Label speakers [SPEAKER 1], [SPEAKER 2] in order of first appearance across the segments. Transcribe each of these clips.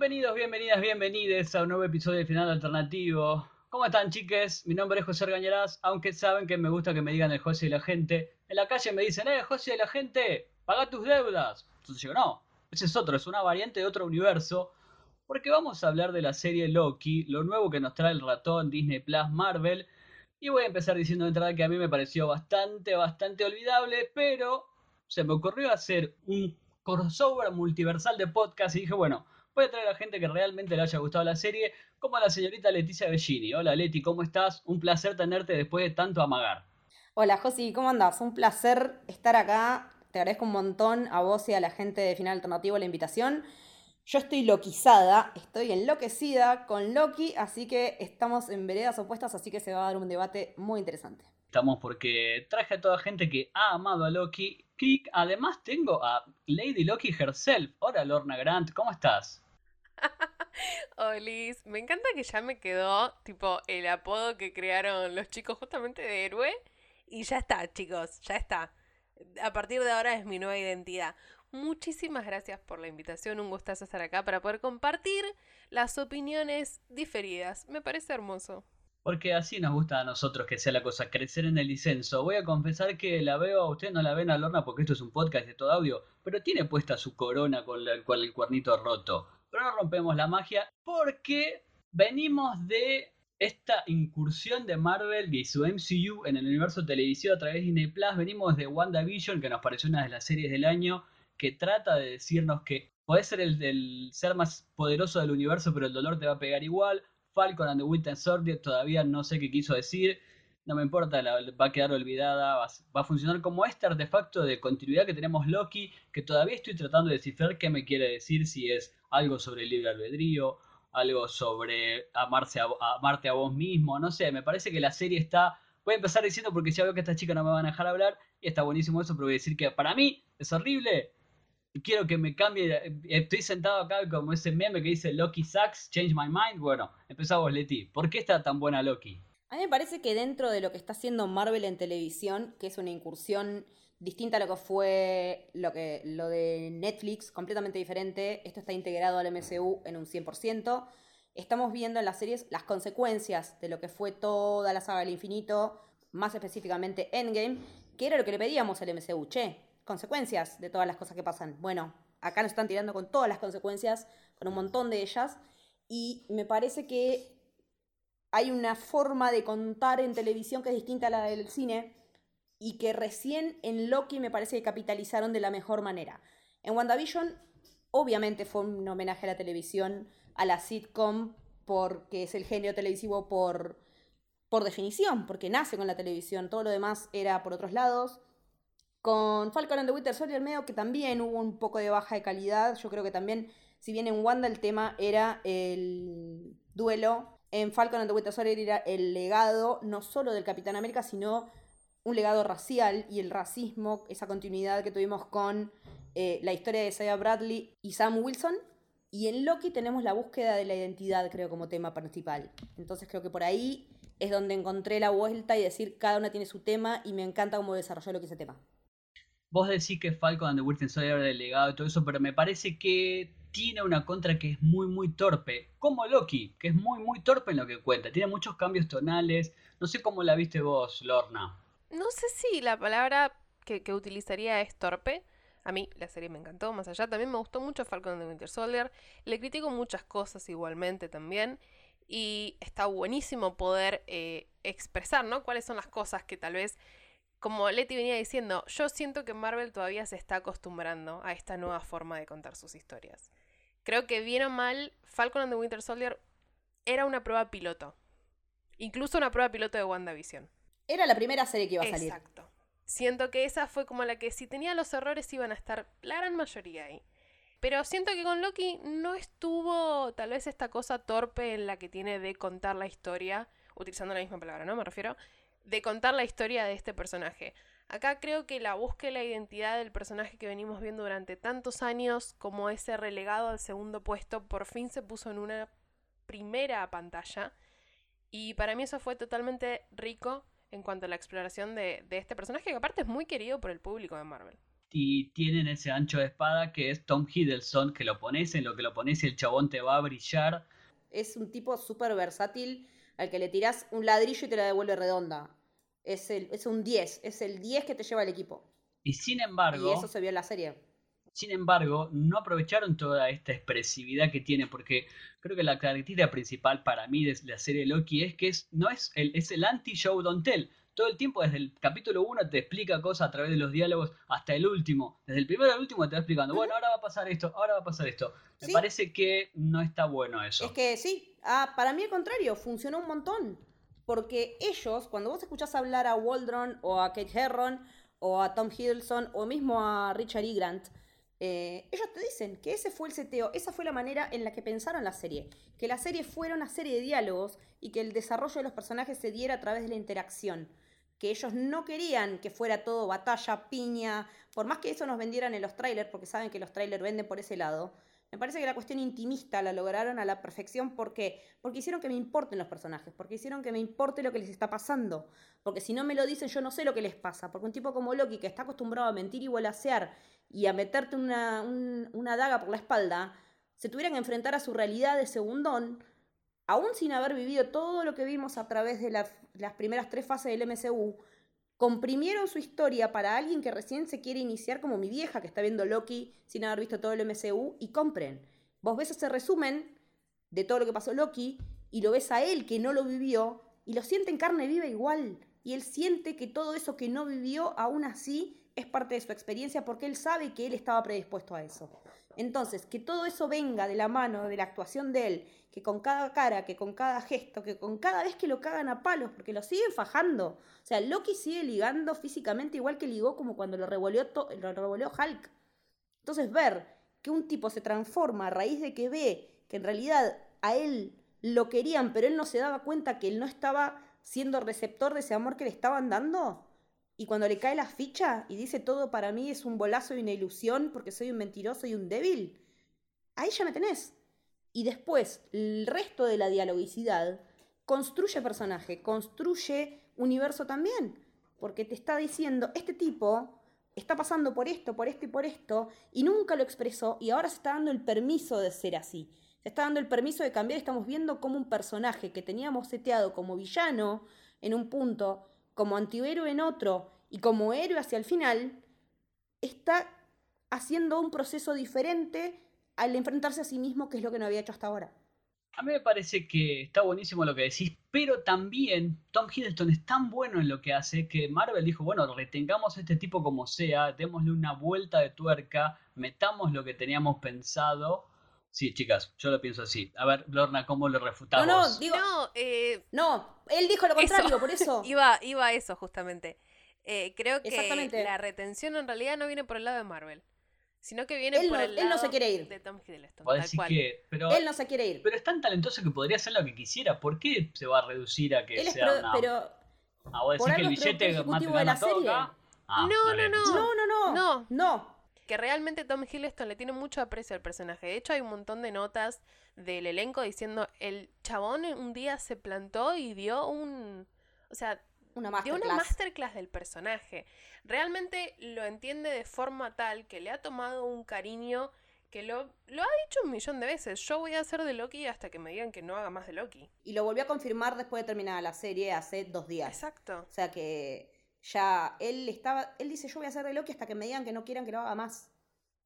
[SPEAKER 1] Bienvenidos, bienvenidas, bienvenides a un nuevo episodio de Final Alternativo. ¿Cómo están, chiques? Mi nombre es José Argañarás, aunque saben que me gusta que me digan el José y la gente. En la calle me dicen, eh, José y la gente, paga tus deudas. Entonces yo, no, ese es otro, es una variante de otro universo. Porque vamos a hablar de la serie Loki, lo nuevo que nos trae el ratón Disney Plus Marvel. Y voy a empezar diciendo de entrada que a mí me pareció bastante, bastante olvidable, pero se me ocurrió hacer un crossover multiversal de podcast y dije, bueno, voy a traer a gente que realmente le haya gustado la serie, como a la señorita Leticia Bellini. Hola Leti, ¿cómo estás? Un placer tenerte después de tanto amagar.
[SPEAKER 2] Hola Josi, ¿cómo andás? Un placer estar acá. Te agradezco un montón a vos y a la gente de Final Alternativo la invitación. Yo estoy loquizada, estoy enloquecida con Loki, así que estamos en veredas opuestas, así que se va a dar un debate muy interesante.
[SPEAKER 1] Estamos porque traje a toda gente que ha amado a Loki. Y además tengo a Lady Loki herself. Hola Lorna Grant, ¿cómo estás?
[SPEAKER 3] Olis, me encanta que ya me quedó tipo el apodo que crearon los chicos justamente de héroe. Y ya está, chicos, ya está. A partir de ahora es mi nueva identidad. Muchísimas gracias por la invitación, un gustazo estar acá para poder compartir las opiniones diferidas. Me parece hermoso.
[SPEAKER 1] Porque así nos gusta a nosotros que sea la cosa, crecer en el licenso. Voy a confesar que la veo, ustedes no la ven a Lorna porque esto es un podcast de todo audio, pero tiene puesta su corona con, con el cuernito roto. Pero no rompemos la magia porque venimos de esta incursión de Marvel y su MCU en el universo televisivo a través de Disney Plus. Venimos de WandaVision, que nos pareció una de las series del año, que trata de decirnos que podés ser el, ser más poderoso del universo, pero el dolor te va a pegar igual. Falcon and the Winter Soldier todavía no sé qué quiso decir. No me importa, va a quedar olvidada. Va, va, a funcionar como este artefacto de continuidad que tenemos Loki, que todavía estoy tratando de descifrar qué me quiere decir, si es algo sobre el libre albedrío, algo sobre amarse a, amarte a vos mismo, no sé, me parece que la serie está... Voy a empezar diciendo porque ya veo que esta chica no me van a dejar hablar y está buenísimo eso, pero voy a decir que para mí es horrible, quiero que me cambie. Estoy sentado acá como ese meme que dice Loki sucks, change my mind. Bueno, empezamos Leti. ¿Por qué está tan buena Loki?
[SPEAKER 2] A mí me parece que dentro de lo que está haciendo Marvel en televisión, que es una incursión distinta a lo que fue lo, que, lo de Netflix, completamente diferente, esto está integrado al MCU en un 100%. Estamos viendo en las series las consecuencias de lo que fue toda la saga del infinito, más específicamente Endgame, que era lo que le pedíamos al MCU. Che, consecuencias de todas las cosas que pasan. Bueno, acá nos están tirando con todas las consecuencias, con un montón de ellas, y me parece que hay una forma de contar en televisión que es distinta a la del cine y que recién en Loki me parece que capitalizaron de la mejor manera. En WandaVision obviamente fue un homenaje a la televisión, a la sitcom, porque es el género televisivo por, por definición, porque nace con la televisión, todo lo demás era por otros lados. Con Falcon and the Winter Soldier medio que también hubo un poco de baja de calidad. Yo creo que también, si bien en Wanda el tema era el duelo, en Falcon and the Winter Soldier era el legado no solo del Capitán América, sino un legado racial y el racismo, esa continuidad que tuvimos con eh, la historia de Isaiah Bradley y Sam Wilson. Y en Loki tenemos la búsqueda de la identidad, creo, como tema principal. Entonces creo que por ahí es donde encontré la vuelta y decir cada una tiene su tema y me encanta cómo desarrolló lo que ese tema.
[SPEAKER 1] Vos decís que Falcon and Winter Soldier era delegado y todo eso, pero me parece que tiene una contra que es muy, muy torpe. Como Loki, que es muy, muy torpe en lo que cuenta. Tiene muchos cambios tonales. No sé cómo la viste vos, Lorna.
[SPEAKER 3] No sé si la palabra que, utilizaría es torpe. A mí la serie me encantó, más allá. También me gustó mucho Falcon and Winter Soldier. Le critico muchas cosas igualmente también. Y está buenísimo poder eh, expresar, ¿no? Cuáles son las cosas que tal vez como Leti venía diciendo, yo siento que Marvel todavía se está acostumbrando a esta nueva forma de contar sus historias. Creo que bien o mal, Falcon and the Winter Soldier era una prueba piloto. Incluso una prueba piloto de WandaVision.
[SPEAKER 2] Era la primera serie que iba a salir.
[SPEAKER 3] Exacto. Siento que esa fue como la que si tenía los errores iban a estar la gran mayoría ahí. Pero siento que con Loki no estuvo tal vez esta cosa torpe en la que tiene de contar la historia, utilizando la misma palabra, ¿no? Me refiero de contar la historia de este personaje. Acá creo que la búsqueda de la identidad del personaje que venimos viendo durante tantos años, como ese relegado al segundo puesto, por fin se puso en una primera pantalla. Y para mí eso fue totalmente rico en cuanto a la exploración de, este personaje, que aparte es muy querido por el público de Marvel.
[SPEAKER 1] y tienen ese ancho de espada que es Tom Hiddleston, que lo pones en lo que lo pones y el chabón te va a brillar.
[SPEAKER 2] Es un tipo súper versátil al que le tirás un ladrillo y te la devuelve redonda. Es, el, es un 10, es el 10 que te lleva el equipo.
[SPEAKER 1] Y sin embargo...
[SPEAKER 2] Y eso se vio en la serie.
[SPEAKER 1] Sin embargo, no aprovecharon toda esta expresividad que tiene, porque creo que la característica principal para mí de la serie Loki es que es, no es el, es el anti-show don't tell todo el tiempo, desde el capítulo 1 te explica cosas a través de los diálogos hasta el último. Desde el primero al último te va explicando, bueno, ahora va a pasar esto, ahora va a pasar esto. Me parece que no está bueno eso.
[SPEAKER 2] Es que sí, ah, para mí al contrario, funcionó un montón. Porque ellos, cuando vos escuchás hablar a Waldron o a Kate Herron o a Tom Hiddleston o mismo a Richard E. Grant, eh, ellos te dicen que ese fue el seteo, esa fue la manera en la que pensaron la serie. Que la serie fuera una serie de diálogos y que el desarrollo de los personajes se diera a través de la interacción que ellos no querían que fuera todo batalla, piña, por más que eso nos vendieran en los trailers, porque saben que los trailers venden por ese lado. Me parece que la cuestión intimista la lograron a la perfección porque, porque hicieron que me importen los personajes, porque hicieron que me importe lo que les está pasando. Porque si no me lo dicen, yo no sé lo que les pasa. Porque un tipo como Loki, que está acostumbrado a mentir y volasear y a meterte una, una daga por la espalda, se tuvieran que enfrentar a su realidad de segundón, aún sin haber vivido todo lo que vimos a través de las primeras tres fases del MCU, comprimieron su historia para alguien que recién se quiere iniciar como mi vieja que está viendo Loki sin haber visto todo el MCU y compren. Vos ves ese resumen de todo lo que pasó Loki y lo ves a él que no lo vivió y lo siente en carne viva igual. Y él siente que todo eso que no vivió aún así es parte de su experiencia porque él sabe que él estaba predispuesto a eso. Entonces, que todo eso venga de la mano de la actuación de él, que con cada cara, que con cada gesto, que con cada vez que lo cagan a palos, porque lo siguen fajando. O sea, Loki sigue ligando físicamente igual que ligó como cuando lo revolvió, lo revolvió Hulk. Entonces, ver que un tipo se transforma a raíz de que ve que en realidad a él lo querían, pero él no se daba cuenta que él no estaba siendo receptor de ese amor que le estaban dando, y cuando le cae la ficha y dice todo para mí es un bolazo y una ilusión porque soy un mentiroso y un débil, ahí ya me tenés. Y después, el resto de la dialogicidad construye personaje, construye universo también. Porque te está diciendo, este tipo está pasando por esto, por esto y por esto, y nunca lo expresó, y ahora se está dando el permiso de ser así. Se está dando el permiso de cambiar, estamos viendo como un personaje que teníamos seteado como villano en un punto, como antihéroe en otro y como héroe hacia el final, está haciendo un proceso diferente al enfrentarse a sí mismo, que es lo que no había hecho hasta ahora.
[SPEAKER 1] A mí me parece que está buenísimo lo que decís, pero también Tom Hiddleston es tan bueno en lo que hace que Marvel dijo, bueno, retengamos a este tipo como sea, démosle una vuelta de tuerca, metamos lo que teníamos pensado Sí, chicas, yo lo pienso así. A ver, Lorna, ¿cómo lo refutamos?
[SPEAKER 2] No, no, digo, no, eh, no, él dijo lo contrario, por eso.
[SPEAKER 3] iba, iba a eso, justamente. Eh, creo que la retención en realidad no viene por el lado de Marvel, sino que viene por el lado
[SPEAKER 2] él no se quiere ir.
[SPEAKER 3] de Tom Hiddleston.
[SPEAKER 1] Que, pero,
[SPEAKER 2] él no se quiere ir.
[SPEAKER 1] Pero es tan talentoso que podría hacer lo que quisiera. ¿Por qué se va a reducir a que sea una...
[SPEAKER 2] Pero...
[SPEAKER 1] Ah, vos decís que el billete de la serie.
[SPEAKER 3] Ah, no, no, no,
[SPEAKER 2] no, no, no, no, no
[SPEAKER 3] que realmente Tom Hiddleston le tiene mucho aprecio al personaje. De hecho, hay un montón de notas del elenco diciendo el chabón un día se plantó y dio un, o sea,
[SPEAKER 2] una dio
[SPEAKER 3] una masterclass del personaje. Realmente lo entiende de forma tal que le ha tomado un cariño que lo, lo ha dicho un millón de veces. Yo voy a hacer de Loki hasta que me digan que no haga más de Loki.
[SPEAKER 2] Y lo volvió a confirmar después de terminar la serie hace dos días.
[SPEAKER 3] Exacto.
[SPEAKER 2] O sea que ya él estaba, él dice yo voy a hacer de Loki hasta que me digan que no quieran que lo haga más.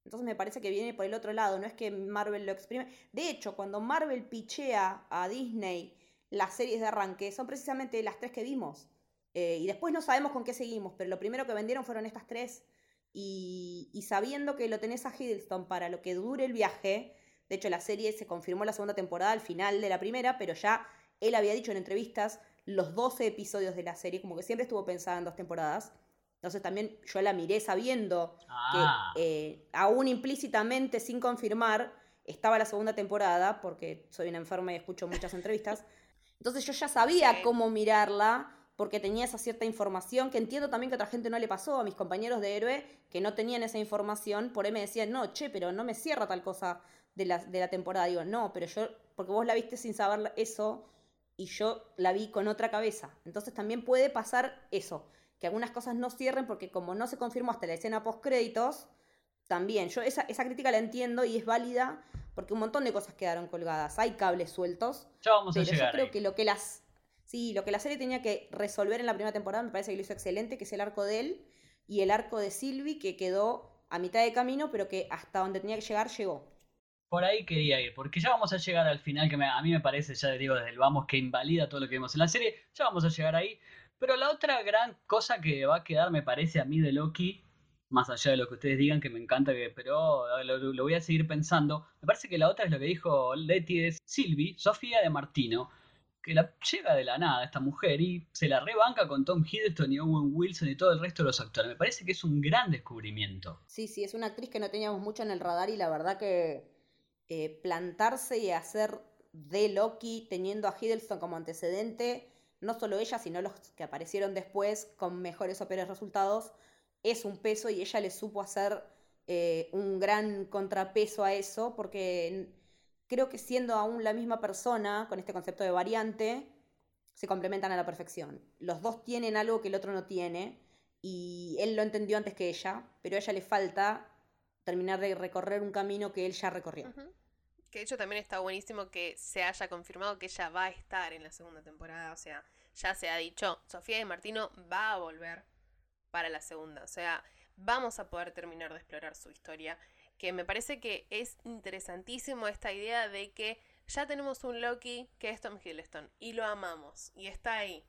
[SPEAKER 2] Entonces me parece que viene por el otro lado, no es que Marvel lo exprime. De hecho, cuando Marvel pichea a Disney las series de arranque, son precisamente las tres que vimos. Eh, y después no sabemos con qué seguimos, pero lo primero que vendieron fueron estas tres. Y, y sabiendo que lo tenés a Hiddleston para lo que dure el viaje, de hecho la serie se confirmó la segunda temporada al final de la primera, pero ya él había dicho en entrevistas los 12 episodios de la serie, como que siempre estuvo pensada en dos temporadas. Entonces también yo la miré sabiendo que ah. eh, aún implícitamente, sin confirmar, estaba la segunda temporada, porque soy una enferma y escucho muchas entrevistas. Entonces yo ya sabía cómo mirarla, porque tenía esa cierta información, que entiendo también que a otra gente no le pasó, a mis compañeros de héroe que no tenían esa información, por ahí me decían, no, che, pero no me cierra tal cosa de la, de la temporada. Digo, no, pero yo, porque vos la viste sin saber eso, y yo la vi con otra cabeza. Entonces también puede pasar eso, que algunas cosas no cierren porque como no se confirmó hasta la escena post créditos, también yo esa, esa crítica la entiendo y es válida porque un montón de cosas quedaron colgadas. Hay cables sueltos.
[SPEAKER 1] Ya vamos a
[SPEAKER 2] pero
[SPEAKER 1] llegar
[SPEAKER 2] yo creo
[SPEAKER 1] ahí.
[SPEAKER 2] que lo que las sí, lo que la serie tenía que resolver en la primera temporada me parece que lo hizo excelente, que es el arco de él y el arco de Sylvie que quedó a mitad de camino, pero que hasta donde tenía que llegar llegó.
[SPEAKER 1] Por ahí quería ir, porque ya vamos a llegar al final, que a mí me parece, ya digo desde el vamos, que invalida todo lo que vimos en la serie. Ya vamos a llegar ahí. Pero la otra gran cosa que va a quedar, me parece a mí, de Loki, más allá de lo que ustedes digan, que me encanta, que, pero lo, voy a seguir pensando. Me parece que la otra es lo que dijo Leti, es Sylvie, Sofía de Martino, que la llega de la nada esta mujer y se la rebanca con Tom Hiddleston y Owen Wilson y todo el resto de los actores. Me parece que es un gran descubrimiento.
[SPEAKER 2] Sí, sí, es una actriz que no teníamos mucho en el radar y la verdad que eh, plantarse y hacer de Loki teniendo a Hiddleston como antecedente, no solo ella, sino los que aparecieron después con mejores o peores resultados, es un peso y ella le supo hacer eh, un gran contrapeso a eso porque creo que siendo aún la misma persona con este concepto de variante, se complementan a la perfección. Los dos tienen algo que el otro no tiene y él lo entendió antes que ella, pero a ella le falta terminar de recorrer un camino que él ya recorrió.
[SPEAKER 3] Que de hecho también está buenísimo que se haya confirmado que ella va a estar en la segunda temporada. O sea, ya se ha dicho, Sofía de Martino va a volver para la segunda. O sea, vamos a poder terminar de explorar su historia. Que me parece que es interesantísimo esta idea de que ya tenemos un Loki que es Tom Hiddleston y lo amamos y está ahí.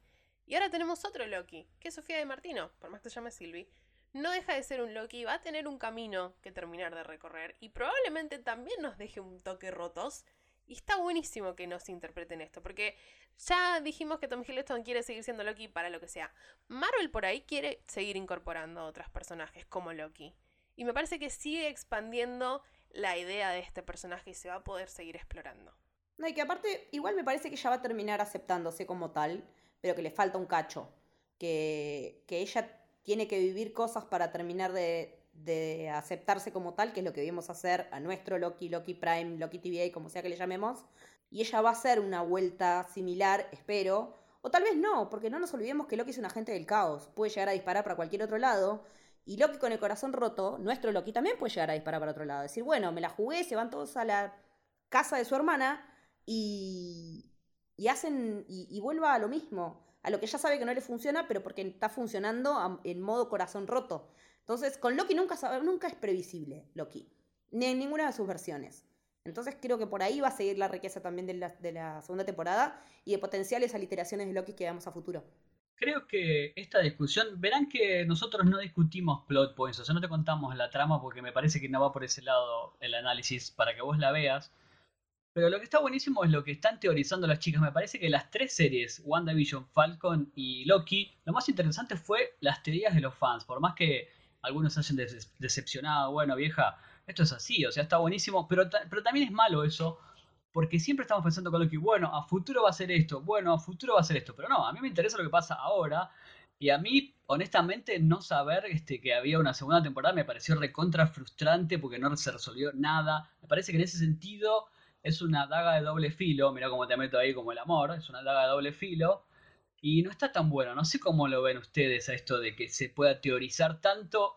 [SPEAKER 3] Y ahora tenemos otro Loki, que es Sofía de Martino, por más que se llame Sylvie. No deja de ser un Loki, va a tener un camino que terminar de recorrer y probablemente también nos deje un toque rotos. Y está buenísimo que nos interpreten esto, porque ya dijimos que Tom Hiddleston quiere seguir siendo Loki para lo que sea. Marvel por ahí quiere seguir incorporando a otros personajes como Loki. Y me parece que sigue expandiendo la idea de este personaje y se va a poder seguir explorando.
[SPEAKER 2] No, y que aparte, igual me parece que ella va a terminar aceptándose como tal, pero que le falta un cacho. Que, que ella tiene que vivir cosas para terminar de, de aceptarse como tal, que es lo que vimos hacer a nuestro Loki, Loki Prime, Loki TVA, como sea que le llamemos. Y ella va a hacer una vuelta similar, espero. O tal vez no, porque no nos olvidemos que Loki es un agente del caos. Puede llegar a disparar para cualquier otro lado. Y Loki con el corazón roto, nuestro Loki también puede llegar a disparar para otro lado. Decir, bueno, me la jugué, se van todos a la casa de su hermana y, y hacen y, y vuelva a lo mismo, a lo que ya sabe que no le funciona, pero porque está funcionando en modo corazón roto. Entonces, con Loki nunca, nunca es previsible, Loki, ni en ninguna de sus versiones. Entonces creo que por ahí va a seguir la riqueza también de la, de la segunda temporada y de potenciales aliteraciones de Loki que veamos a futuro.
[SPEAKER 1] Creo que esta discusión, verán que nosotros no discutimos plot points, o sea, no te contamos la trama porque me parece que no va por ese lado el análisis para que vos la veas. Pero lo que está buenísimo es lo que están teorizando las chicas. Me parece que las tres series, WandaVision, Falcon y Loki, lo más interesante fue las teorías de los fans. Por más que algunos hayan decepcionado, bueno, vieja, esto es así, o sea, está buenísimo, pero, pero también es malo eso, porque siempre estamos pensando con Loki, bueno, a futuro va a ser esto, bueno, a futuro va a ser esto, pero no, a mí me interesa lo que pasa ahora, y a mí, honestamente, no saber este, que había una segunda temporada me pareció recontra frustrante porque no se resolvió nada, me parece que en ese sentido es una daga de doble filo, mira cómo te meto ahí como el amor, es una daga de doble filo, y no está tan bueno, no sé cómo lo ven ustedes a esto de que se pueda teorizar tanto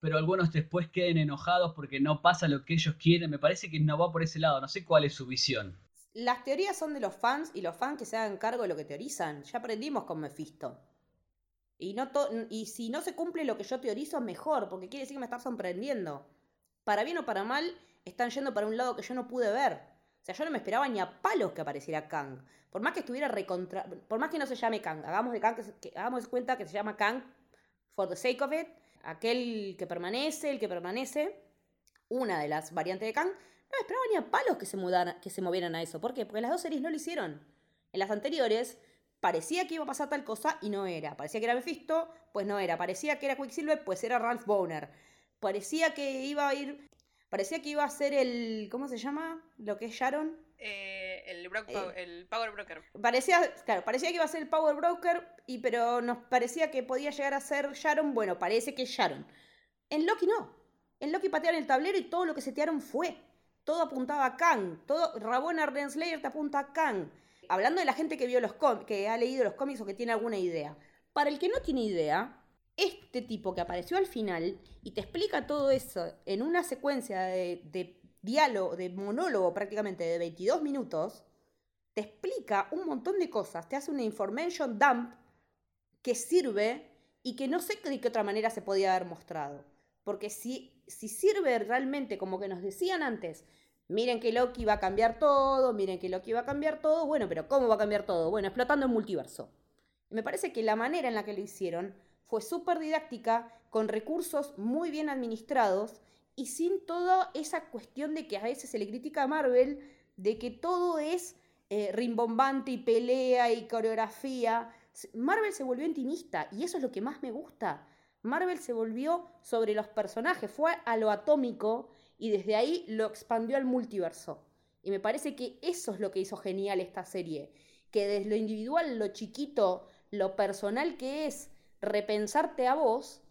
[SPEAKER 1] pero algunos después queden enojados porque no pasa lo que ellos quieren. Me parece que no va por ese lado. No sé cuál es su visión.
[SPEAKER 2] Las teorías son de los fans y los fans que se hagan cargo de lo que teorizan. Ya aprendimos con Mephisto. Y, no y si no se cumple lo que yo teorizo, mejor, porque quiere decir que me está sorprendiendo. Para bien o para mal, están yendo para un lado que yo no pude ver. O sea, yo no me esperaba ni a palos que apareciera Kang. Por más que estuviera recontra... Por más que no se llame Kang. Hagamos de Kang que, se- que- hagamos cuenta que se llama Kang for the sake of it. Aquel que permanece, el que permanece. Una de las variantes de Kang. No me esperaba ni a palos que se, mudara- que se movieran a eso. ¿Por qué? Porque las dos series no lo hicieron. En las anteriores parecía que iba a pasar tal cosa y no era. Parecía que era Mephisto, pues no era. Parecía que era Quicksilver, pues era Ralph Boner. Parecía que iba a ir... Parecía que iba a ser el... ¿Cómo se llama? Lo que es Sharon.
[SPEAKER 3] Eh, el,
[SPEAKER 2] Eh.
[SPEAKER 3] el Power Broker.
[SPEAKER 2] Parecía, claro, parecía que iba a ser el Power Broker, y, pero nos parecía que podía llegar a ser Sharon. Bueno, parece que es Sharon. En Loki no. En Loki patearon el tablero y todo lo que setearon fue. Todo apuntaba a Kang. Todo, Rabona Renslayer te apunta a Kang. Hablando de la gente que vio los que ha leído los cómics o que tiene alguna idea. Para el que no tiene idea, este tipo que apareció al final y te explica todo eso en una secuencia de, de diálogo, de monólogo prácticamente de 22 minutos, te explica un montón de cosas, te hace una information dump que sirve y que no sé de qué otra manera se podía haber mostrado. Porque si, si sirve realmente como que nos decían antes, miren que Loki va a cambiar todo, miren que Loki va a cambiar todo, bueno, pero ¿cómo va a cambiar todo? Bueno, explotando el multiverso. Me parece que la manera en la que lo hicieron fue súper didáctica, con recursos muy bien administrados y sin toda esa cuestión de que a veces se le critica a Marvel de que todo es eh, rimbombante y pelea y coreografía. Marvel se volvió intimista y eso es lo que más me gusta. Marvel se volvió sobre los personajes, fue a lo atómico y desde ahí lo expandió al multiverso. Y me parece que eso es lo que hizo genial esta serie, que desde lo individual, lo chiquito, lo personal que es repensarte a vos,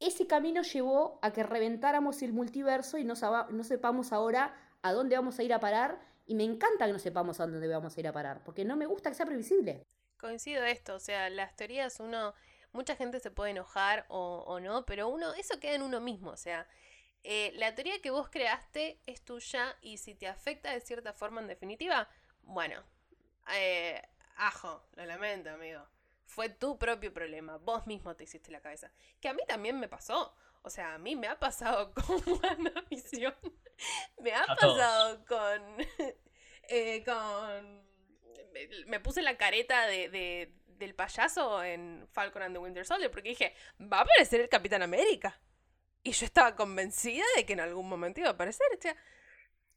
[SPEAKER 2] ese camino llevó a que reventáramos el multiverso y no, sepamos ahora a dónde vamos a ir a parar. Y me encanta que no sepamos a dónde vamos a ir a parar, porque no me gusta que sea previsible.
[SPEAKER 3] Coincido esto, o sea, las teorías uno, mucha gente se puede enojar o, no, pero uno, eso queda en uno mismo, o sea, eh, la teoría que vos creaste es tuya y si te afecta de cierta forma en definitiva, bueno, eh, ajo, lo lamento, amigo. Fue tu propio problema, vos mismo te hiciste la cabeza. Que a mí también me pasó. O sea, a mí me ha pasado con WandaVision. me ha pasado con. Eh, con me puse la careta de, del payaso en Falcon and the Winter Soldier porque dije, va a aparecer el Capitán América. Y yo estaba convencida de que en algún momento iba a aparecer. ¿qué,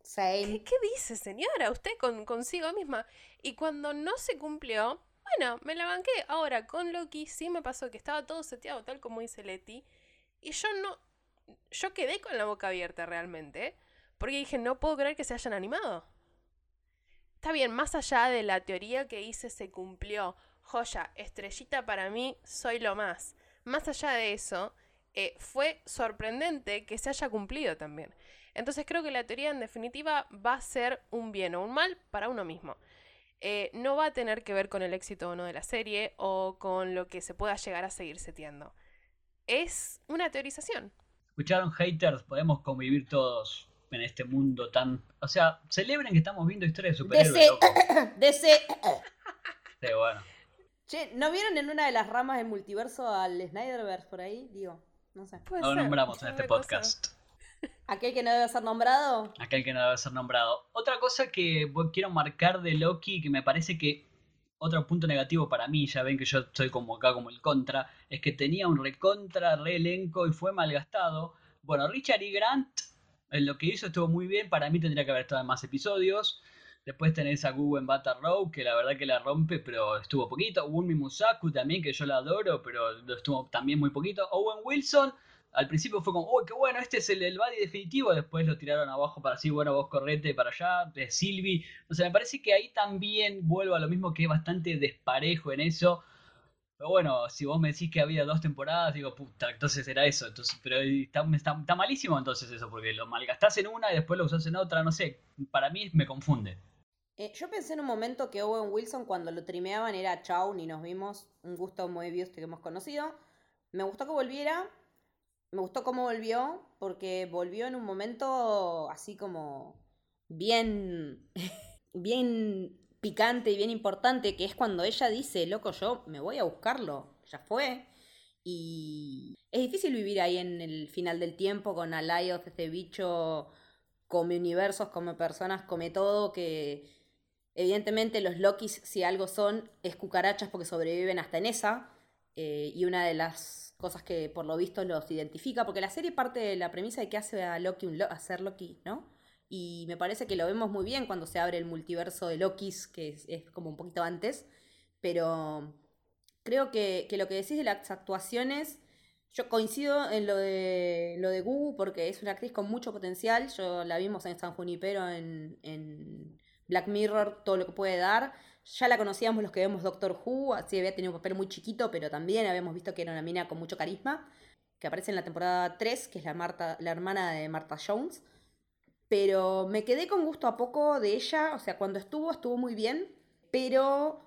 [SPEAKER 3] ¿qué, dice, señora? Usted con, consigo misma. Y cuando no se cumplió, bueno, me la banqué. Ahora, con Loki sí me pasó que estaba todo seteado tal como dice Leti. Y yo no... Yo quedé con la boca abierta realmente. Porque dije, no puedo creer que se hayan animado. Está bien, más allá de la teoría que hice se cumplió. Joya, estrellita para mí, soy lo más. Más allá de eso, eh, fue sorprendente que se haya cumplido también. Entonces creo que la teoría en definitiva va a ser un bien o un mal para uno mismo. Eh, no va a tener que ver con el éxito o no de la serie o con lo que se pueda llegar a seguir seteando. Es una teorización.
[SPEAKER 1] Escucharon haters, podemos convivir todos en este mundo tan. O sea, celebren que estamos viendo historias de superhéroes.
[SPEAKER 2] DC.
[SPEAKER 1] sí, bueno.
[SPEAKER 2] Che, ¿no vieron en una de las ramas del multiverso al Snyderverse por ahí? Digo, no sé.
[SPEAKER 1] No lo nombramos en este podcast.
[SPEAKER 2] ¿Aquel que no debe ser nombrado?
[SPEAKER 1] Aquel que no debe ser nombrado. Otra cosa que quiero marcar de Loki, que me parece que otro punto negativo para mí, ya ven que yo soy como acá como el contra, es que tenía un recontra, re elenco y fue malgastado. Bueno, Richard y Grant en lo que hizo estuvo muy bien. Para mí tendría que haber estado en más episodios. Después tenés a Gu en Row, que la verdad que la rompe, pero estuvo poquito. Wunmi Musaku también, que yo la adoro, pero estuvo también muy poquito. Owen Wilson, al principio fue como, uy, qué bueno, este es el, el body definitivo. Después lo tiraron abajo para así, bueno, vos correte para allá. De Sylvie. O sea, me parece que ahí también vuelvo a lo mismo que es bastante desparejo en eso. Pero bueno, si vos me decís que había dos temporadas, digo, puta, entonces era eso. Entonces, pero está, malísimo entonces eso, porque lo malgastás en una y después lo usás en otra, no sé. Para mí me confunde.
[SPEAKER 2] Eh, yo pensé en un momento que Owen Wilson cuando lo trimeaban era chau, ni nos vimos. Un gusto muy bien que hemos conocido. Me gustó que volviera. Me gustó cómo volvió, porque volvió en un momento así como bien, bien picante y bien importante, que es cuando ella dice, loco, yo me voy a buscarlo, ya fue. Y es difícil vivir ahí en el final del tiempo con Alioth, este bicho, come universos, come personas, come todo, que evidentemente los Lokis, si algo son, es cucarachas porque sobreviven hasta en esa. Eh, y una de las cosas que por lo visto los identifica, porque la serie parte de la premisa de que hace a Loki ser Loki, ¿no? Y me parece que lo vemos muy bien cuando se abre el multiverso de Lokis, que es, como un poquito antes. Pero creo que, lo que decís de las actuaciones, yo coincido en lo de lo de Gugu porque es una actriz con mucho potencial. Yo la vimos en San Junipero, en, en Black Mirror, todo lo que puede dar. Ya la conocíamos los que vemos Doctor Who, así había tenido un papel muy chiquito, pero también habíamos visto que era una mina con mucho carisma, que aparece en la temporada 3, que es la, Marta, la hermana de Martha Jones. Pero me quedé con gusto a poco de ella, o sea, cuando estuvo, estuvo muy bien, pero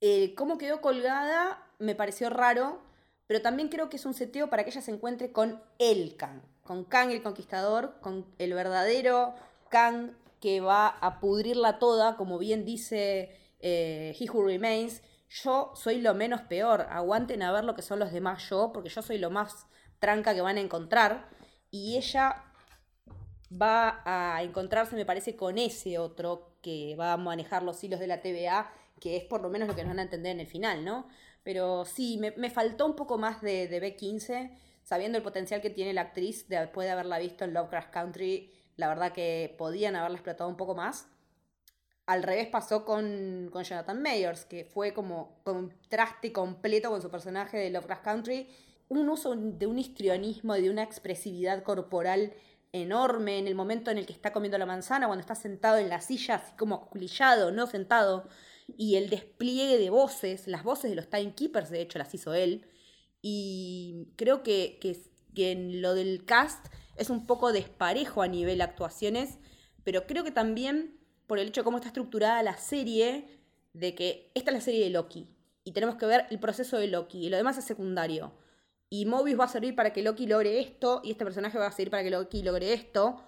[SPEAKER 2] eh, cómo quedó colgada me pareció raro, pero también creo que es un seteo para que ella se encuentre con el Kang, con Kang el Conquistador, con el verdadero Kang que va a pudrirla toda, como bien dice eh, He Who Remains. Yo soy lo menos peor, aguanten a ver lo que son los demás yo, porque yo soy lo más tranca que van a encontrar. Y ella va a encontrarse, me parece, con ese otro que va a manejar los hilos de la TVA, que es por lo menos lo que nos van a entender en el final, ¿no? Pero sí, me, faltó un poco más de, de, B15, sabiendo el potencial que tiene la actriz después de haberla visto en Lovecraft Country. La verdad que podían haberla explotado un poco más. Al revés pasó con, con Jonathan Mayers, que fue como contraste completo con su personaje de Lovecraft Country. Un uso de un histrionismo y de una expresividad corporal enorme en el momento en el que está comiendo la manzana, cuando está sentado en la silla, así como aculillado, no sentado, y el despliegue de voces, las voces de los timekeepers, de hecho, las hizo él. Y creo que, que, en lo del cast es un poco desparejo a nivel actuaciones, pero creo que también por el hecho de cómo está estructurada la serie, de que esta es la serie de Loki, y tenemos que ver el proceso de Loki, y lo demás es secundario. Y Mobius va a servir para que Loki logre esto, y este personaje va a servir para que Loki logre esto,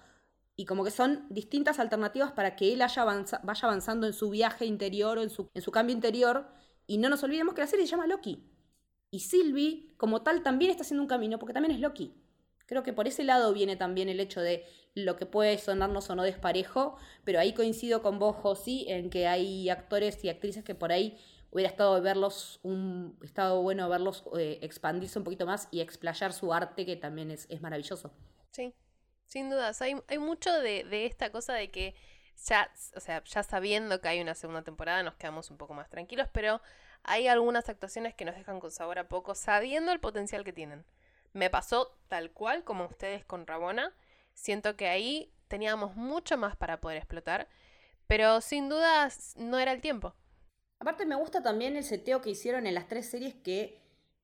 [SPEAKER 2] y como que son distintas alternativas para que él vaya avanzando en su viaje interior o en su, en su cambio interior. Y no nos olvidemos que la serie se llama Loki. Y Sylvie, como tal, también está haciendo un camino porque también es Loki. Creo que por ese lado viene también el hecho de lo que puede sonarnos o no desparejo, pero ahí coincido con vos, Josi, en que hay actores y actrices que por ahí hubiera estado verlos un, estado bueno verlos eh, expandirse un poquito más y explayar su arte, que también es, es maravilloso.
[SPEAKER 3] Sí, sin dudas, hay, hay mucho de, de, esta cosa de que ya, o sea, ya sabiendo que hay una segunda temporada nos quedamos un poco más tranquilos, pero hay algunas actuaciones que nos dejan con sabor a poco, sabiendo el potencial que tienen. Me pasó tal cual como ustedes con Rabona. Siento que ahí teníamos mucho más para poder explotar, pero sin dudas no era el tiempo.
[SPEAKER 2] Aparte me gusta también el seteo que hicieron en las tres series que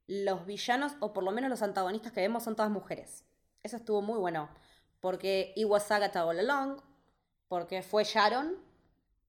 [SPEAKER 2] los villanos, o por lo menos los antagonistas que vemos, son todas mujeres. Eso estuvo muy bueno porque it was Agatha all along, porque fue Sharon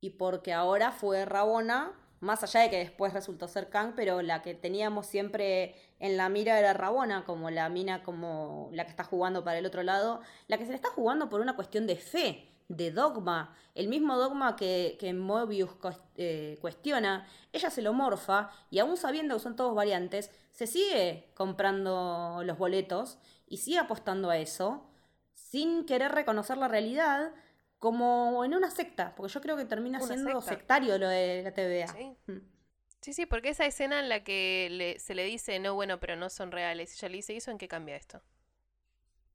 [SPEAKER 2] y porque ahora fue Rabona, más allá de que después resultó ser Kang, pero la que teníamos siempre en la mira era Rabona, como la mina, como la que está jugando para el otro lado, la que se le está jugando por una cuestión de fe, de dogma, el mismo dogma que, que Mobius eh, cuestiona, ella se lo morfa y aún sabiendo que son todos variantes, se sigue comprando los boletos y sigue apostando a eso sin querer reconocer la realidad, como en una secta, porque yo creo que termina siendo sectario lo de la TVA.
[SPEAKER 3] Mm. Sí. Sí, porque esa escena en la que se le dice, no, bueno, pero no son reales, ella le dice, ¿eso en qué cambia esto?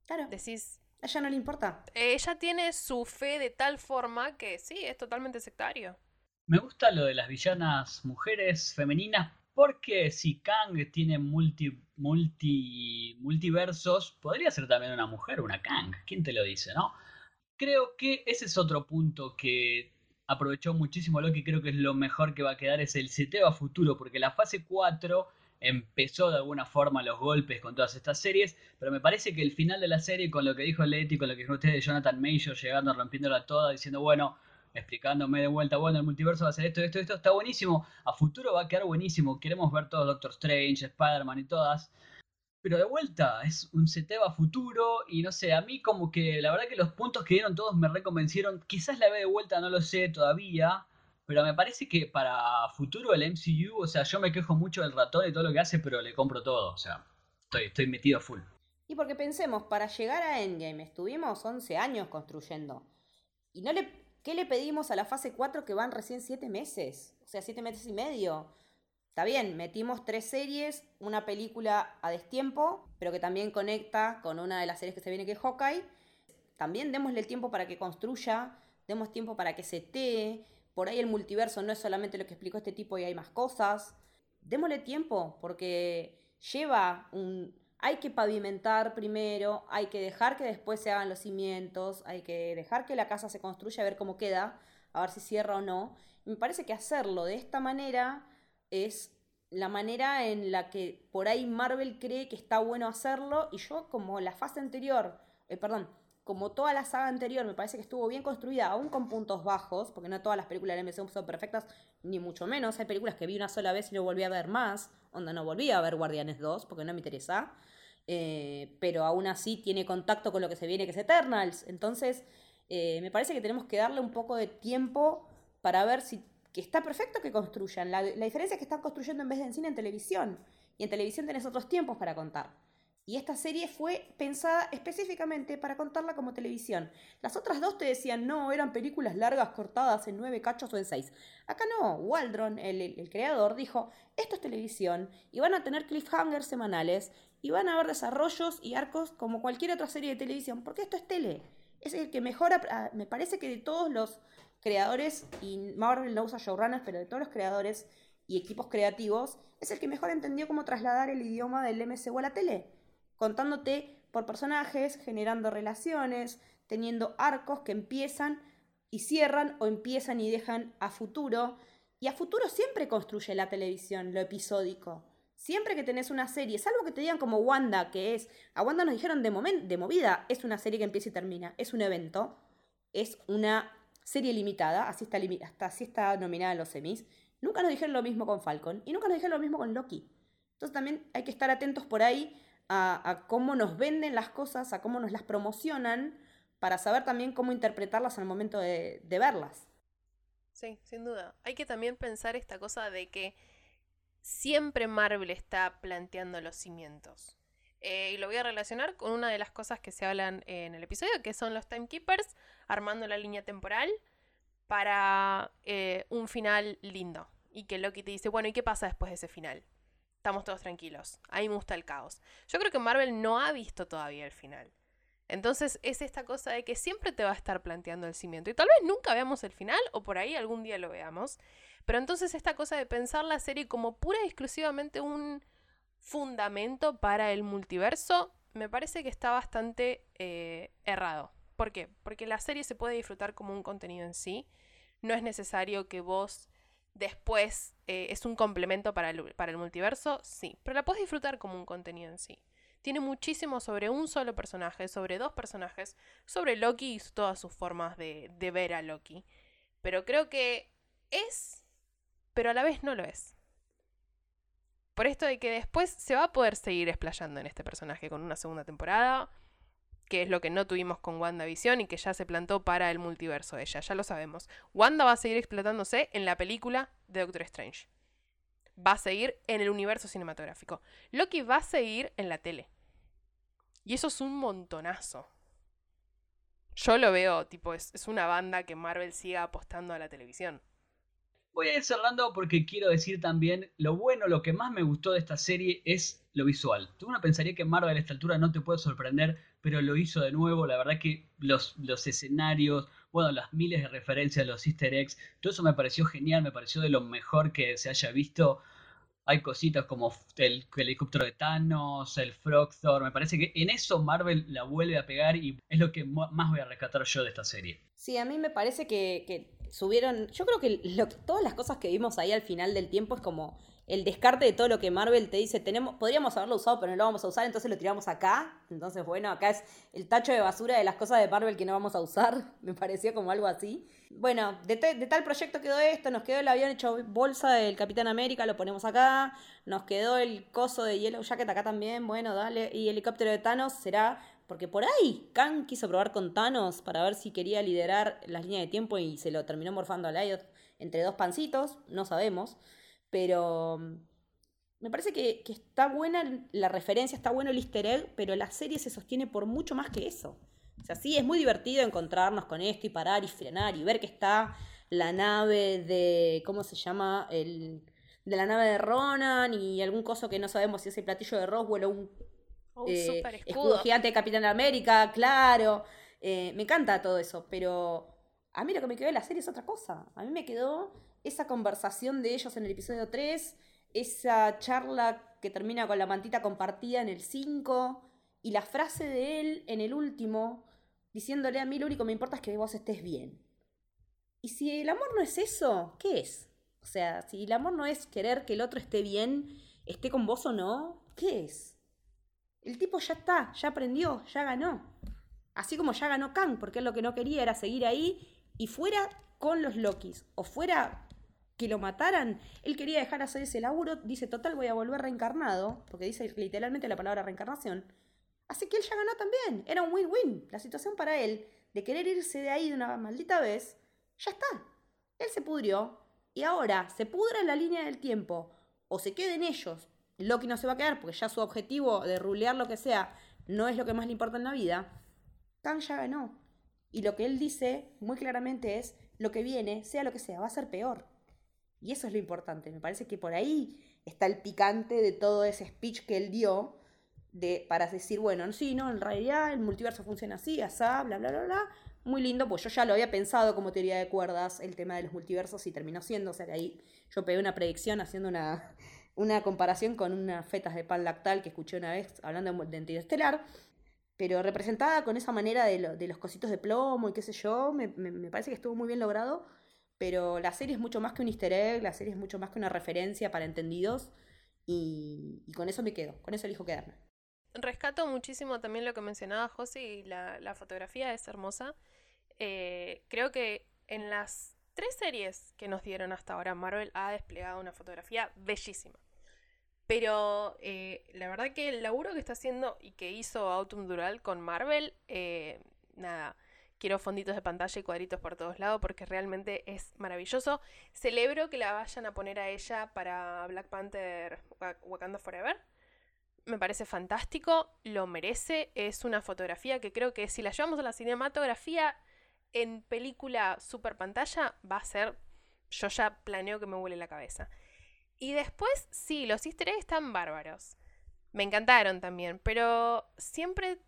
[SPEAKER 2] Claro.
[SPEAKER 3] Decís...
[SPEAKER 2] A ella no le importa.
[SPEAKER 3] Ella tiene su fe de tal forma que sí, es totalmente sectario.
[SPEAKER 1] Me gusta lo de las villanas mujeres femeninas porque si Kang tiene multi, multi, multiversos, podría ser también una mujer, una Kang. ¿Quién te lo dice, no? Creo que ese es otro punto que aprovechó muchísimo lo que creo que es lo mejor que va a quedar, es el seteo a futuro, porque la fase 4 empezó de alguna forma los golpes con todas estas series, pero me parece que el final de la serie, con lo que dijo Leti, con lo que dijo usted de Jonathan Major, llegando, rompiéndola toda, diciendo, bueno, explicándome de vuelta, bueno, el multiverso va a ser esto, esto, esto, está buenísimo, a futuro va a quedar buenísimo, queremos ver todos Doctor Strange, Spider-Man y todas, pero de vuelta, es un seteo a futuro y no sé, a mí como que la verdad que los puntos que dieron todos me reconvencieron, quizás la ve de vuelta, no lo sé todavía, pero me parece que para futuro el MCU, o sea, yo me quejo mucho del ratón y todo lo que hace, pero le compro todo, o sea, estoy, estoy metido full.
[SPEAKER 2] Y porque pensemos, para llegar a Endgame estuvimos 11 años construyendo. Y no le ¿Qué le pedimos a la fase 4 que van recién 7 meses? O sea, 7 meses y medio. Está bien, metimos tres series, una película a destiempo, pero que también conecta con una de las series que se viene que es Hawkeye. También démosle el tiempo para que construya, demos tiempo para que se tee. Por ahí el multiverso no es solamente lo que explicó este tipo y hay más cosas. Démosle tiempo, porque lleva un, hay que pavimentar primero, hay que dejar que después se hagan los cimientos, hay que dejar que la casa se construya, a ver cómo queda, a ver si cierra o no. me parece que hacerlo de esta manera es la manera en la que por ahí Marvel cree que está bueno hacerlo y yo como la fase anterior, eh, perdón, como toda la saga anterior, me parece que estuvo bien construida, aún con puntos bajos, porque no todas las películas del MCU son perfectas, ni mucho menos. Hay películas que vi una sola vez y no volví a ver más. Onda, no volví a ver Guardianes 2, porque no me interesa. Eh, pero aún así tiene contacto con lo que se viene, que es Eternals. Entonces, eh, me parece que tenemos que darle un poco de tiempo para ver si que está perfecto que construyan. La, la diferencia es que están construyendo en vez de en cine en televisión. Y en televisión tenés otros tiempos para contar. Y esta serie fue pensada específicamente para contarla como televisión. Las otras dos te decían, no, eran películas largas cortadas en nueve cachos o en seis. Acá no, Waldron, el, el, creador, dijo, esto es televisión y van a tener cliffhangers semanales y van a haber desarrollos y arcos como cualquier otra serie de televisión, porque esto es tele. Es el que mejora, ah, me parece que de todos los creadores, y Marvel no usa showrunners, pero de todos los creadores y equipos creativos, es el que mejor entendió cómo trasladar el idioma del MCU a la tele contándote por personajes, generando relaciones, teniendo arcos que empiezan y cierran o empiezan y dejan a futuro. Y a futuro siempre construye la televisión, lo episódico. Siempre que tenés una serie, salvo que te digan como Wanda, que es, a Wanda nos dijeron de, de movida, es una serie que empieza y termina, es un evento, es una serie limitada, así está, hasta así está nominada en los semis. Nunca nos dijeron lo mismo con Falcon y nunca nos dijeron lo mismo con Loki. Entonces también hay que estar atentos por ahí a, cómo nos venden las cosas, a cómo nos las promocionan, para saber también cómo interpretarlas al momento de, verlas.
[SPEAKER 3] Sí, sin duda. Hay que también pensar esta cosa de que siempre Marvel está planteando los cimientos. Eh, y lo voy a relacionar con una de las cosas que se hablan en el episodio, que son los timekeepers armando la línea temporal para eh, un final lindo. Y que Loki te dice, bueno, ¿y qué pasa después de ese final? estamos todos tranquilos. Ahí me gusta el caos. Yo creo que Marvel no ha visto todavía el final. Entonces es esta cosa de que siempre te va a estar planteando el cimiento. Y tal vez nunca veamos el final o por ahí algún día lo veamos. Pero entonces esta cosa de pensar la serie como pura y exclusivamente un fundamento para el multiverso me parece que está bastante eh, errado. ¿Por qué? Porque la serie se puede disfrutar como un contenido en sí. No es necesario que vos después eh, es un complemento para el, para el multiverso, sí, pero la puedes disfrutar como un contenido en sí. Tiene muchísimo sobre un solo personaje, sobre dos personajes, sobre Loki y todas sus formas de, de ver a Loki. Pero creo que es, pero a la vez no lo es. Por esto de que después se va a poder seguir explayando en este personaje con una segunda temporada, que es lo que no tuvimos con WandaVision y que ya se plantó para el multiverso ella, ya lo sabemos. Wanda va a seguir explotándose en la película de Doctor Strange. Va a seguir en el universo cinematográfico. Loki va a seguir en la tele. Y eso es un montonazo. Yo lo veo, tipo, es, es una banda que Marvel siga apostando a la televisión.
[SPEAKER 1] Voy a ir cerrando porque quiero decir también lo bueno, lo que más me gustó de esta serie es lo visual. Uno pensaría que Marvel a esta altura no te puede sorprender, pero lo hizo de nuevo. La verdad que los, los escenarios, bueno, las miles de referencias, los easter eggs, todo eso me pareció genial, me pareció de lo mejor que se haya visto. Hay cositas como el, helicóptero de Thanos, el Frog Thor. Me parece que en eso Marvel la vuelve a pegar y es lo que más voy a rescatar yo de esta serie.
[SPEAKER 2] Sí, a mí me parece que, subieron. Yo creo que todas las cosas que vimos ahí al final del tiempo es como el descarte de todo lo que Marvel te dice, tenemos, podríamos haberlo usado, pero no lo vamos a usar, entonces lo tiramos acá. Entonces, bueno, acá es el tacho de basura de las cosas de Marvel que no vamos a usar. Me pareció como algo así. Bueno, de, tal proyecto quedó esto, nos quedó el avión hecho bolsa del Capitán América, lo ponemos acá. Nos quedó el coso de Yellow Jacket acá también, bueno, dale. Y helicóptero de Thanos será porque por ahí Kang quiso probar con Thanos para ver si quería liderar las líneas de tiempo y se lo terminó morfando a Lyot entre dos pancitos, no sabemos. Pero mm, me parece que, está buena la referencia, está bueno el easter egg, pero la serie se sostiene por mucho más que eso. O sea, sí, es muy divertido encontrarnos con esto y parar y frenar y ver que está la nave de, ¿cómo se llama? El, de la nave de Ronan y algún coso que no sabemos si es el platillo de Roswell o un,
[SPEAKER 3] eh,
[SPEAKER 2] escudo. gigante de Capitán América, claro. Eh, me encanta todo eso, pero a mí lo que me quedó de la serie es otra cosa. A mí me quedó esa conversación de ellos en el episodio 3, esa charla que termina con la mantita compartida en el 5 y la frase de él en el último diciéndole a mí lo único que me importa es que vos estés bien. Y si el amor no es eso, ¿qué es? O sea, si el amor no es querer que el otro esté bien, esté con vos o no, ¿qué es? El tipo ya está, ya aprendió, ya ganó. Así como ya ganó Kang, porque él lo que no quería era seguir ahí y fuera con los Lokis, o fuera que lo mataran, él quería dejar hacer ese laburo, dice, total, voy a volver reencarnado, porque dice literalmente la palabra reencarnación. Así que él ya ganó también, era un win-win. La situación para él, de querer irse de ahí de una maldita vez, ya está. Él se pudrió, y ahora se pudra en la línea del tiempo, o se queden ellos, Loki no se va a quedar, porque ya su objetivo de rulear lo que sea no es lo que más le importa en la vida, Kang ya ganó. Y lo que él dice muy claramente es, lo que viene, sea lo que sea, va a ser peor. Y eso es lo importante. Me parece que por ahí está el picante de todo ese speech que él dio de, para decir, bueno, sí, no, en realidad el multiverso funciona así, asá, bla, bla, bla, bla. Muy lindo, pues yo ya lo había pensado como teoría de cuerdas, el tema de los multiversos, y terminó siendo, o sea que ahí yo pegué una predicción haciendo una, una comparación con unas fetas de pan lactal que escuché una vez hablando de Interestelar, pero representada con esa manera de, de, los cositos de plomo y qué sé yo, me, me parece que estuvo muy bien logrado pero la serie es mucho más que un easter egg, la serie es mucho más que una referencia para entendidos y, con eso me quedo, con eso elijo quedarme.
[SPEAKER 3] Rescato muchísimo también lo que mencionaba José y la, fotografía es hermosa. Eh, creo que en las tres series que nos dieron hasta ahora, Marvel ha desplegado una fotografía bellísima. Pero eh, la verdad que el laburo que está haciendo y que hizo Autumn Dural con Marvel, eh, nada, Quiero fonditos de pantalla y cuadritos por todos lados porque realmente es maravilloso. Celebro que la vayan a poner a ella para Black Panther Wakanda Forever. Me parece fantástico, lo merece. Es una fotografía que creo que si la llevamos a la cinematografía en película super pantalla va a ser. Yo ya planeo que me huele la cabeza. Y después, sí, los easter eggs están bárbaros. Me encantaron también, pero siempre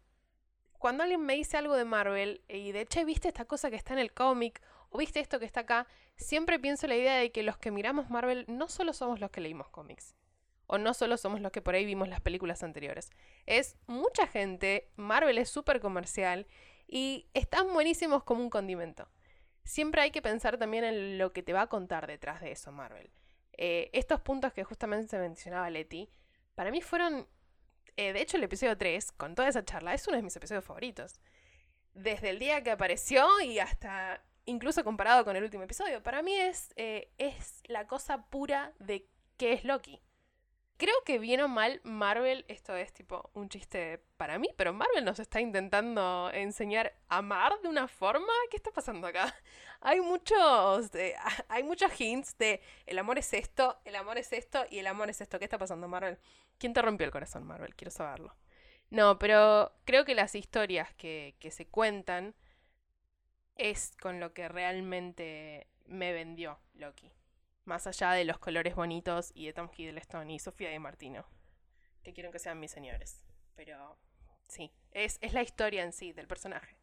[SPEAKER 3] cuando alguien me dice algo de Marvel y de hecho viste esta cosa que está en el cómic o viste esto que está acá, siempre pienso la idea de que los que miramos Marvel no solo somos los que leímos cómics. O no solo somos los que por ahí vimos las películas anteriores. Es mucha gente, Marvel es súper comercial y están buenísimos como un condimento. Siempre hay que pensar también en lo que te va a contar detrás de eso, Marvel. Eh, estos puntos que justamente se mencionaba Leti, para mí fueron eh, de hecho, el episodio 3, con toda esa charla, es uno de mis episodios favoritos. Desde el día que apareció y hasta incluso comparado con el último episodio. Para mí es, eh, es la cosa pura de qué es Loki. Creo que bien o mal, Marvel, esto es tipo un chiste para mí, pero Marvel nos está intentando enseñar a amar de una forma. ¿Qué está pasando acá? Hay muchos, hay muchos hints de el amor es esto, el amor es esto y el amor es esto. ¿Qué está pasando, Marvel? ¿Quién te rompió el corazón, Marvel? Quiero saberlo. No, pero creo que las historias que, que se cuentan es con lo que realmente me vendió Loki. Más allá de los colores bonitos y de Tom Hiddleston y Sofía de Martino. Que quiero que sean mis señores. Pero sí, es, es la historia en sí del personaje.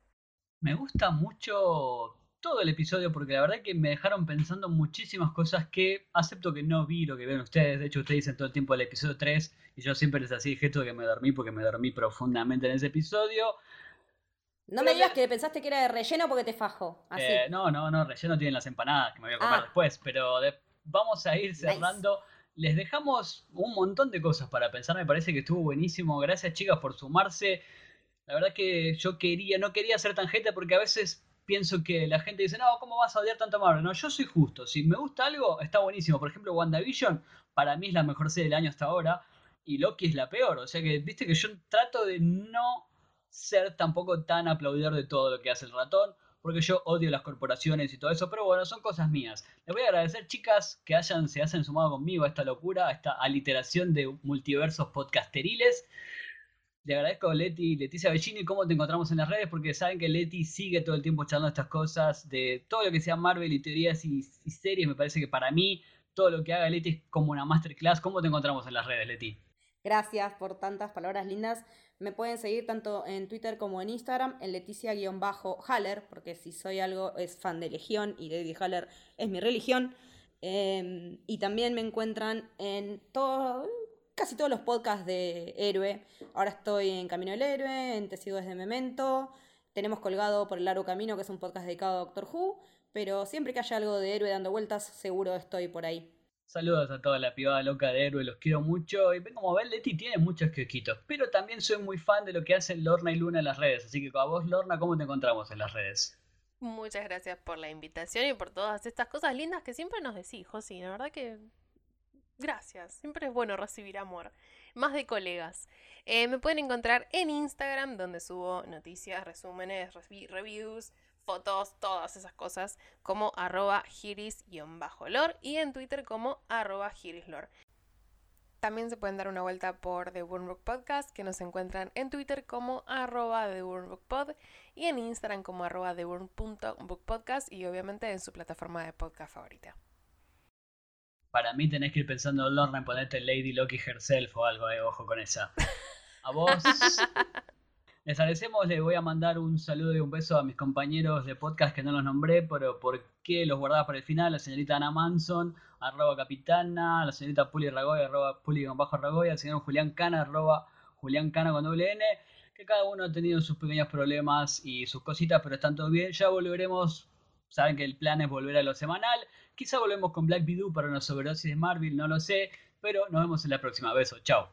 [SPEAKER 1] Me gusta mucho todo el episodio porque la verdad que me dejaron pensando muchísimas cosas que acepto que no vi lo que ven ustedes. De hecho, ustedes dicen todo el tiempo el episodio 3 y yo siempre les hacía gesto de que me dormí porque me dormí profundamente en ese episodio.
[SPEAKER 2] No me digas que pensaste que era de relleno porque te fajo. Así.
[SPEAKER 1] Eh, no, no, no, relleno tienen las empanadas que me voy a comer ah. después, pero de, vamos a ir cerrando. Les dejamos un montón de cosas para pensar, me parece que estuvo buenísimo. Gracias chicas por sumarse. La verdad que yo quería, no quería ser tan gente porque a veces pienso que la gente dice, no, ¿cómo vas a odiar tanto a Marvel? No, yo soy justo. Si me gusta algo, está buenísimo. Por ejemplo, WandaVision, para mí es la mejor serie del año hasta ahora. Y Loki es la peor. O sea que, viste que yo trato de no ser tampoco tan aplaudidor de todo lo que hace el ratón porque yo odio las corporaciones y todo eso, pero bueno, son cosas mías. Les voy a agradecer, chicas, que hayan, se hayan sumado conmigo a esta locura, a esta aliteración de multiversos podcasteriles. Le agradezco a Leti, Leticia Bellini, cómo te encontramos en las redes, porque saben que Leti sigue todo el tiempo echando estas cosas de todo lo que sea Marvel y teorías y, y series. Me parece que para mí todo lo que haga Leti es como una masterclass. ¿Cómo te encontramos en las redes, Leti?
[SPEAKER 2] Gracias por tantas palabras lindas. Me pueden seguir tanto en Twitter como en Instagram, en Leticia-Haller, porque si soy algo es fan de Legión y David Haller es mi religión. Em, y también me encuentran en casi todos los podcasts de Héroe. Ahora estoy en Camino del Héroe, en Te sigo desde Memento. Tenemos colgado por el largo camino, que es un podcast dedicado a Doctor Who. Pero siempre que haya algo de Héroe dando vueltas, seguro estoy por ahí.
[SPEAKER 1] Saludos a toda la pibada loca de héroe, los quiero mucho. Y como ven, Leti tiene muchos quequitos. Pero también soy muy fan de lo que hacen Lorna y Luna en las redes. Así que a vos, Lorna, ¿cómo te encontramos en las redes?
[SPEAKER 3] Muchas gracias por la invitación y por todas estas cosas lindas que siempre nos decís, Josi. La verdad que. Gracias. Siempre es bueno recibir amor. Más de colegas. Eh, me pueden encontrar en Instagram, donde subo noticias, resúmenes, reviews fotos, todas esas cosas, como arroba giris-lore y en Twitter como arroba girislore. También se pueden dar una vuelta por The Book Podcast, que nos encuentran en Twitter como arroba TheWormBookPod y en Instagram como arroba TheWorm.bookpodcast y obviamente en su plataforma de podcast favorita.
[SPEAKER 1] Para mí tenés que ir pensando, Lorna, en ponerte Lady Loki herself o algo, eh, ojo con esa. A vos Les agradecemos, les voy a mandar un saludo y un beso a mis compañeros de podcast que no los nombré, pero ¿por qué los guardaba para el final? La señorita Ana Manson, arroba capitana, la señorita Puli Ragoy, arroba Puli bajo Ragoy, el señor Julián Cana, arroba Julián Cana con doble N, que cada uno ha tenido sus pequeños problemas y sus cositas, pero están todo bien. Ya volveremos, saben que el plan es volver a lo semanal. Quizá volvemos con Black Widow para una sobredosis de Marvel, no lo sé, pero nos vemos en la próxima. Beso, chao.